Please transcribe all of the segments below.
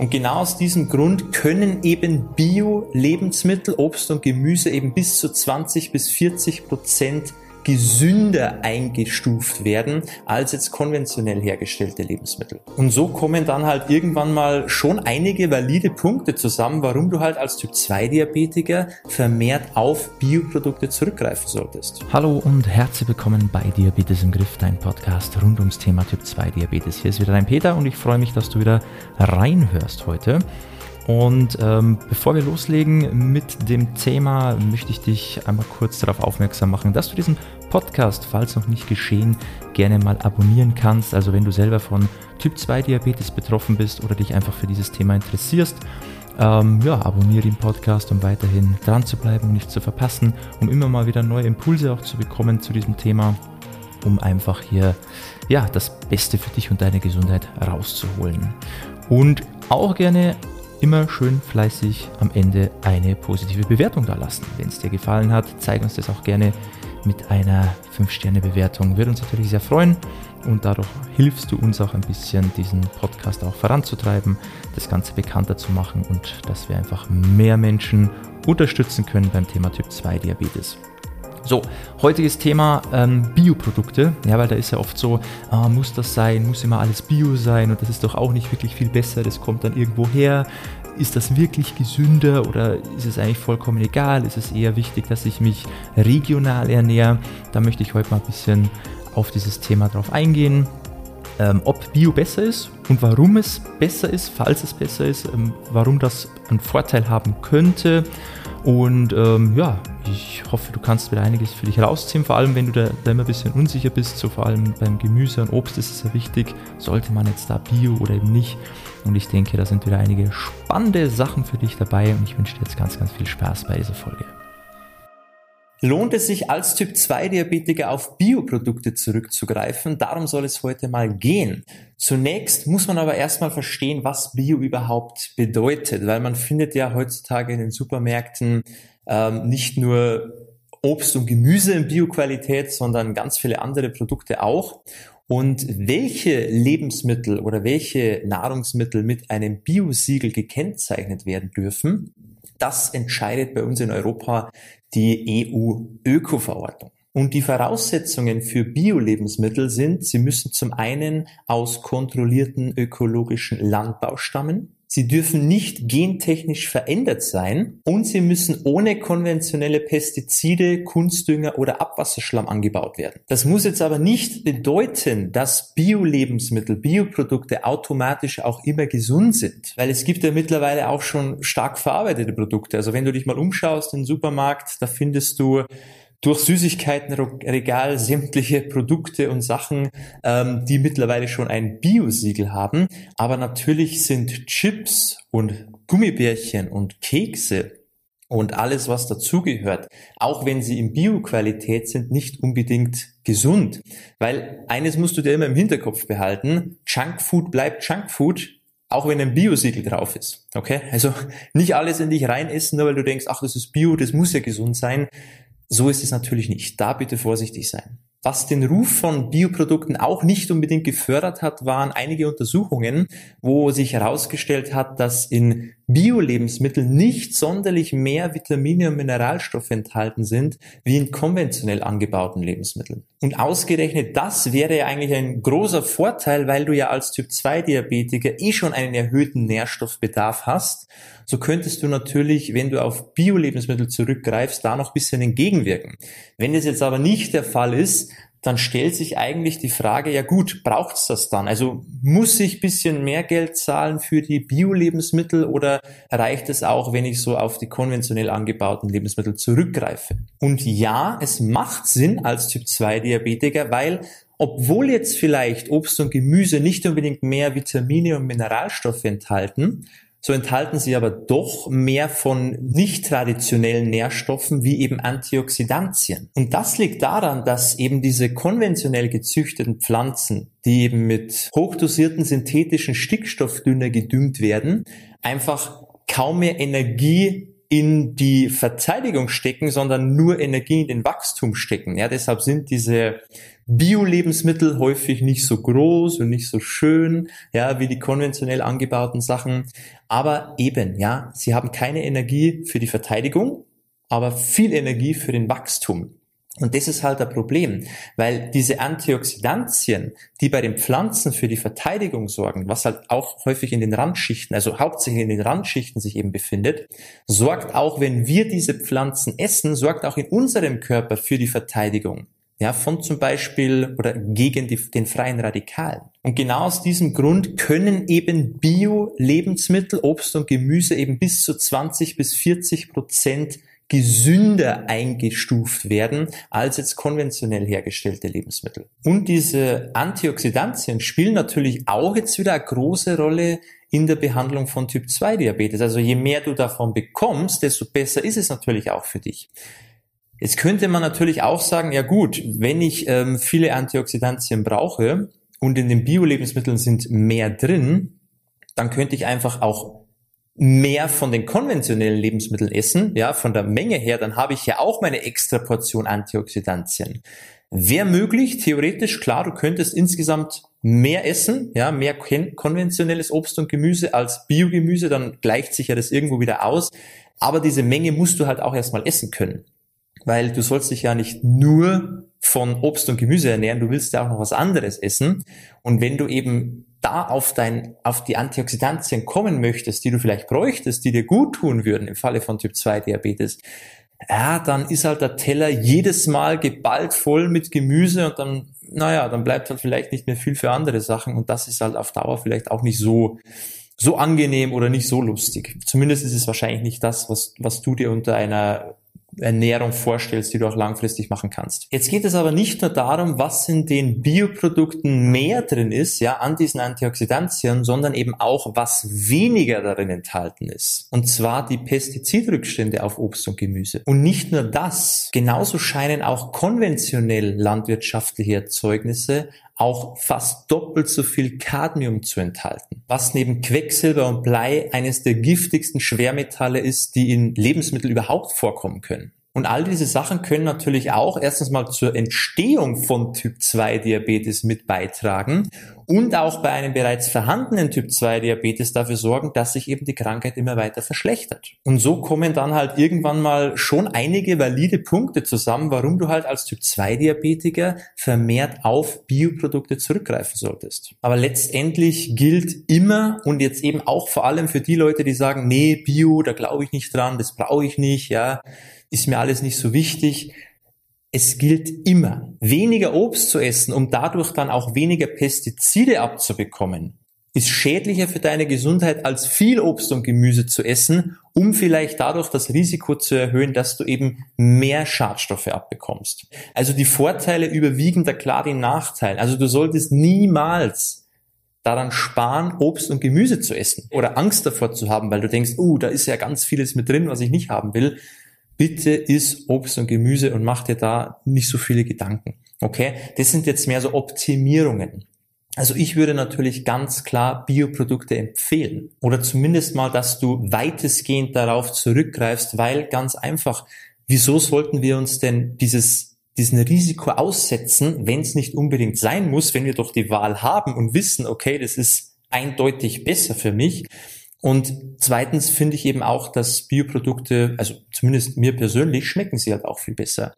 Und genau aus diesem Grund können eben Bio-Lebensmittel, Obst und Gemüse eben bis zu 20 bis 40 Prozent gesünder eingestuft werden als jetzt konventionell hergestellte Lebensmittel. Und so kommen dann halt irgendwann mal schon einige valide Punkte zusammen, warum du halt als Typ 2 Diabetiker vermehrt auf Bioprodukte zurückgreifen solltest. Hallo und herzlich willkommen bei Diabetes im Griff, dein Podcast rund ums Thema Typ 2 Diabetes. Hier ist wieder dein Peter und ich freue mich, dass du wieder reinhörst heute. Und ähm, bevor wir loslegen mit dem Thema, möchte ich dich einmal kurz darauf aufmerksam machen, dass du diesen Podcast, falls noch nicht geschehen, gerne mal abonnieren kannst. Also wenn du selber von Typ 2 Diabetes betroffen bist oder dich einfach für dieses Thema interessierst, ähm, ja, abonniere den Podcast, um weiterhin dran zu bleiben und nicht zu verpassen, um immer mal wieder neue Impulse auch zu bekommen zu diesem Thema, um einfach hier ja, das Beste für dich und deine Gesundheit rauszuholen. Und auch gerne immer schön fleißig am Ende eine positive Bewertung da lassen. Wenn es dir gefallen hat, zeig uns das auch gerne mit einer 5-Sterne-Bewertung. Würde uns natürlich sehr freuen und dadurch hilfst du uns auch ein bisschen, diesen Podcast auch voranzutreiben, das Ganze bekannter zu machen und dass wir einfach mehr Menschen unterstützen können beim Thema Typ 2 Diabetes. So, heutiges Thema ähm, Bioprodukte. Ja, weil da ist ja oft so, ah, muss das sein, muss immer alles Bio sein und das ist doch auch nicht wirklich viel besser, das kommt dann irgendwo her. Ist das wirklich gesünder oder ist es eigentlich vollkommen egal? Ist es eher wichtig, dass ich mich regional ernähre? Da möchte ich heute mal ein bisschen auf dieses Thema drauf eingehen. Ähm, ob Bio besser ist und warum es besser ist, falls es besser ist, ähm, warum das einen Vorteil haben könnte und ähm, ja, ich hoffe, du kannst wieder einiges für dich rausziehen, vor allem wenn du da, da, immer ein bisschen unsicher bist, so vor allem beim Gemüse und Obst ist es ja wichtig, sollte man jetzt da Bio oder eben nicht. Und ich denke, da sind wieder einige spannende Sachen für dich dabei und ich wünsche dir jetzt ganz, ganz viel Spaß bei dieser Folge. Lohnt es sich als Typ 2 Diabetiker auf Bioprodukte zurückzugreifen? Darum soll es heute mal gehen. Zunächst muss man aber erstmal verstehen, was Bio überhaupt bedeutet, weil man findet ja heutzutage in den Supermärkten ähm, nicht nur Obst und Gemüse in Bioqualität, sondern ganz viele andere Produkte auch. Und welche Lebensmittel oder welche Nahrungsmittel mit einem Biosiegel gekennzeichnet werden dürfen, das entscheidet bei uns in Europa die EU-Öko-Verordnung. Und die Voraussetzungen für Bio-Lebensmittel sind, sie müssen zum einen aus kontrollierten ökologischen Landbau stammen, Sie dürfen nicht gentechnisch verändert sein und sie müssen ohne konventionelle Pestizide, Kunstdünger oder Abwasserschlamm angebaut werden. Das muss jetzt aber nicht bedeuten, dass Bio-Lebensmittel, Bioprodukte automatisch auch immer gesund sind, weil es gibt ja mittlerweile auch schon stark verarbeitete Produkte. Also wenn du dich mal umschaust im Supermarkt, da findest du durch Süßigkeitenregal sämtliche Produkte und Sachen, ähm, die mittlerweile schon ein Bio-Siegel haben. Aber natürlich sind Chips und Gummibärchen und Kekse und alles, was dazugehört, auch wenn sie in Bio-Qualität sind, nicht unbedingt gesund. Weil eines musst du dir immer im Hinterkopf behalten, Junkfood bleibt Junkfood, auch wenn ein Bio-Siegel drauf ist. Okay? Also nicht alles in dich reinessen, nur weil du denkst, ach, das ist Bio, das muss ja gesund sein. So ist es natürlich nicht. Da bitte vorsichtig sein. Was den Ruf von Bioprodukten auch nicht unbedingt gefördert hat, waren einige Untersuchungen, wo sich herausgestellt hat, dass in Bio-Lebensmitteln nicht sonderlich mehr Vitamine und Mineralstoffe enthalten sind wie in konventionell angebauten Lebensmitteln. Und ausgerechnet das wäre ja eigentlich ein großer Vorteil, weil du ja als Typ 2 Diabetiker eh schon einen erhöhten Nährstoffbedarf hast. So könntest du natürlich, wenn du auf Bio-Lebensmittel zurückgreifst, da noch ein bisschen entgegenwirken. Wenn das jetzt aber nicht der Fall ist, dann stellt sich eigentlich die Frage, ja gut, braucht's das dann? Also muss ich bisschen mehr Geld zahlen für die Bio-Lebensmittel oder reicht es auch, wenn ich so auf die konventionell angebauten Lebensmittel zurückgreife? Und ja, es macht Sinn als Typ 2 Diabetiker, weil obwohl jetzt vielleicht Obst und Gemüse nicht unbedingt mehr Vitamine und Mineralstoffe enthalten, so enthalten sie aber doch mehr von nicht traditionellen Nährstoffen wie eben Antioxidantien. Und das liegt daran, dass eben diese konventionell gezüchteten Pflanzen, die eben mit hochdosierten synthetischen Stickstoffdünger gedüngt werden, einfach kaum mehr Energie in die Verteidigung stecken, sondern nur Energie in den Wachstum stecken. Ja, deshalb sind diese Bio-Lebensmittel häufig nicht so groß und nicht so schön, ja, wie die konventionell angebauten Sachen. Aber eben, ja, sie haben keine Energie für die Verteidigung, aber viel Energie für den Wachstum. Und das ist halt ein Problem, weil diese Antioxidantien, die bei den Pflanzen für die Verteidigung sorgen, was halt auch häufig in den Randschichten, also hauptsächlich in den Randschichten sich eben befindet, sorgt auch, wenn wir diese Pflanzen essen, sorgt auch in unserem Körper für die Verteidigung ja, von zum Beispiel oder gegen die, den freien Radikalen. Und genau aus diesem Grund können eben Bio-Lebensmittel, Obst und Gemüse eben bis zu 20 bis 40 Prozent gesünder eingestuft werden als jetzt konventionell hergestellte Lebensmittel. Und diese Antioxidantien spielen natürlich auch jetzt wieder eine große Rolle in der Behandlung von Typ 2 Diabetes. Also je mehr du davon bekommst, desto besser ist es natürlich auch für dich. Jetzt könnte man natürlich auch sagen, ja gut, wenn ich ähm, viele Antioxidantien brauche und in den Bio-Lebensmitteln sind mehr drin, dann könnte ich einfach auch mehr von den konventionellen Lebensmitteln essen, ja, von der Menge her, dann habe ich ja auch meine extra Portion Antioxidantien. Wäre möglich, theoretisch, klar, du könntest insgesamt mehr essen, ja, mehr konventionelles Obst und Gemüse als Biogemüse, dann gleicht sich ja das irgendwo wieder aus. Aber diese Menge musst du halt auch erstmal essen können weil du sollst dich ja nicht nur von Obst und Gemüse ernähren, du willst ja auch noch was anderes essen. Und wenn du eben da auf dein, auf die Antioxidantien kommen möchtest, die du vielleicht bräuchtest, die dir gut tun würden im Falle von Typ 2 Diabetes, ja, dann ist halt der Teller jedes Mal geballt voll mit Gemüse und dann, naja, dann bleibt halt vielleicht nicht mehr viel für andere Sachen und das ist halt auf Dauer vielleicht auch nicht so, so angenehm oder nicht so lustig. Zumindest ist es wahrscheinlich nicht das, was, was du dir unter einer Ernährung vorstellst, die du auch langfristig machen kannst. Jetzt geht es aber nicht nur darum, was in den Bioprodukten mehr drin ist, ja, an diesen Antioxidantien, sondern eben auch, was weniger darin enthalten ist. Und zwar die Pestizidrückstände auf Obst und Gemüse. Und nicht nur das, genauso scheinen auch konventionell landwirtschaftliche Erzeugnisse auch fast doppelt so viel Cadmium zu enthalten, was neben Quecksilber und Blei eines der giftigsten Schwermetalle ist, die in Lebensmitteln überhaupt vorkommen können. Und all diese Sachen können natürlich auch erstens mal zur Entstehung von Typ 2 Diabetes mit beitragen und auch bei einem bereits vorhandenen Typ 2 Diabetes dafür sorgen, dass sich eben die Krankheit immer weiter verschlechtert. Und so kommen dann halt irgendwann mal schon einige valide Punkte zusammen, warum du halt als Typ 2 Diabetiker vermehrt auf Bioprodukte zurückgreifen solltest. Aber letztendlich gilt immer und jetzt eben auch vor allem für die Leute, die sagen, nee, Bio, da glaube ich nicht dran, das brauche ich nicht, ja ist mir alles nicht so wichtig. Es gilt immer, weniger Obst zu essen, um dadurch dann auch weniger Pestizide abzubekommen, ist schädlicher für deine Gesundheit, als viel Obst und Gemüse zu essen, um vielleicht dadurch das Risiko zu erhöhen, dass du eben mehr Schadstoffe abbekommst. Also die Vorteile überwiegen da klar den Nachteil. Also du solltest niemals daran sparen, Obst und Gemüse zu essen oder Angst davor zu haben, weil du denkst, oh, uh, da ist ja ganz vieles mit drin, was ich nicht haben will bitte iss Obst und Gemüse und mach dir da nicht so viele Gedanken. Okay? Das sind jetzt mehr so Optimierungen. Also ich würde natürlich ganz klar Bioprodukte empfehlen oder zumindest mal, dass du weitestgehend darauf zurückgreifst, weil ganz einfach, wieso sollten wir uns denn dieses diesen Risiko aussetzen, wenn es nicht unbedingt sein muss, wenn wir doch die Wahl haben und wissen, okay, das ist eindeutig besser für mich, und zweitens finde ich eben auch, dass Bioprodukte, also zumindest mir persönlich, schmecken sie halt auch viel besser.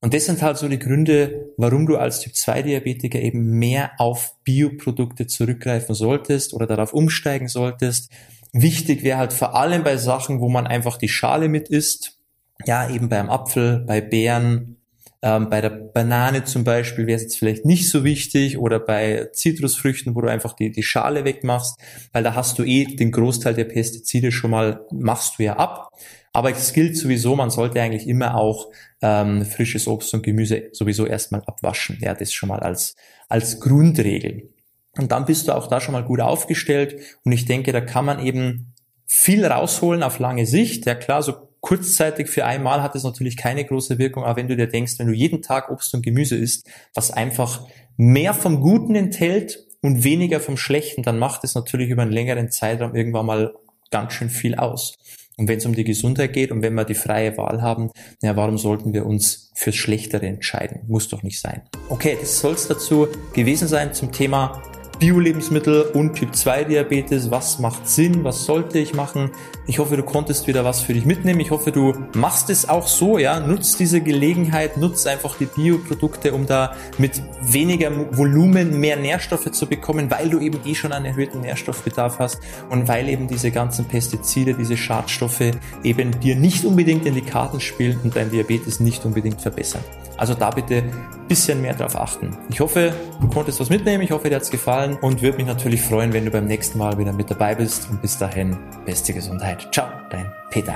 Und das sind halt so die Gründe, warum du als Typ 2 Diabetiker eben mehr auf Bioprodukte zurückgreifen solltest oder darauf umsteigen solltest. Wichtig wäre halt vor allem bei Sachen, wo man einfach die Schale mit isst. Ja, eben beim Apfel, bei Beeren, ähm, bei der Banane zum Beispiel wäre es jetzt vielleicht nicht so wichtig oder bei Zitrusfrüchten, wo du einfach die, die Schale wegmachst, weil da hast du eh den Großteil der Pestizide schon mal, machst du ja ab. Aber es gilt sowieso, man sollte eigentlich immer auch ähm, frisches Obst und Gemüse sowieso erstmal abwaschen. Ja, das schon mal als, als Grundregel. Und dann bist du auch da schon mal gut aufgestellt. Und ich denke, da kann man eben viel rausholen auf lange Sicht. Ja klar, so kurzzeitig für einmal hat es natürlich keine große Wirkung, aber wenn du dir denkst, wenn du jeden Tag Obst und Gemüse isst, was einfach mehr vom Guten enthält und weniger vom Schlechten, dann macht es natürlich über einen längeren Zeitraum irgendwann mal ganz schön viel aus. Und wenn es um die Gesundheit geht und wenn wir die freie Wahl haben, ja, warum sollten wir uns fürs Schlechtere entscheiden? Muss doch nicht sein. Okay, das soll es dazu gewesen sein zum Thema Bio-Lebensmittel und Typ-2-Diabetes. Was macht Sinn? Was sollte ich machen? Ich hoffe, du konntest wieder was für dich mitnehmen. Ich hoffe, du machst es auch so, ja. Nutzt diese Gelegenheit, nutzt einfach die Bioprodukte, um da mit weniger Volumen mehr Nährstoffe zu bekommen, weil du eben eh schon einen erhöhten Nährstoffbedarf hast und weil eben diese ganzen Pestizide, diese Schadstoffe eben dir nicht unbedingt in die Karten spielen und dein Diabetes nicht unbedingt verbessern. Also da bitte ein bisschen mehr drauf achten. Ich hoffe, du konntest was mitnehmen. Ich hoffe, dir hat es gefallen und würde mich natürlich freuen, wenn du beim nächsten Mal wieder mit dabei bist. Und bis dahin, beste Gesundheit. Ciao, dein Peter.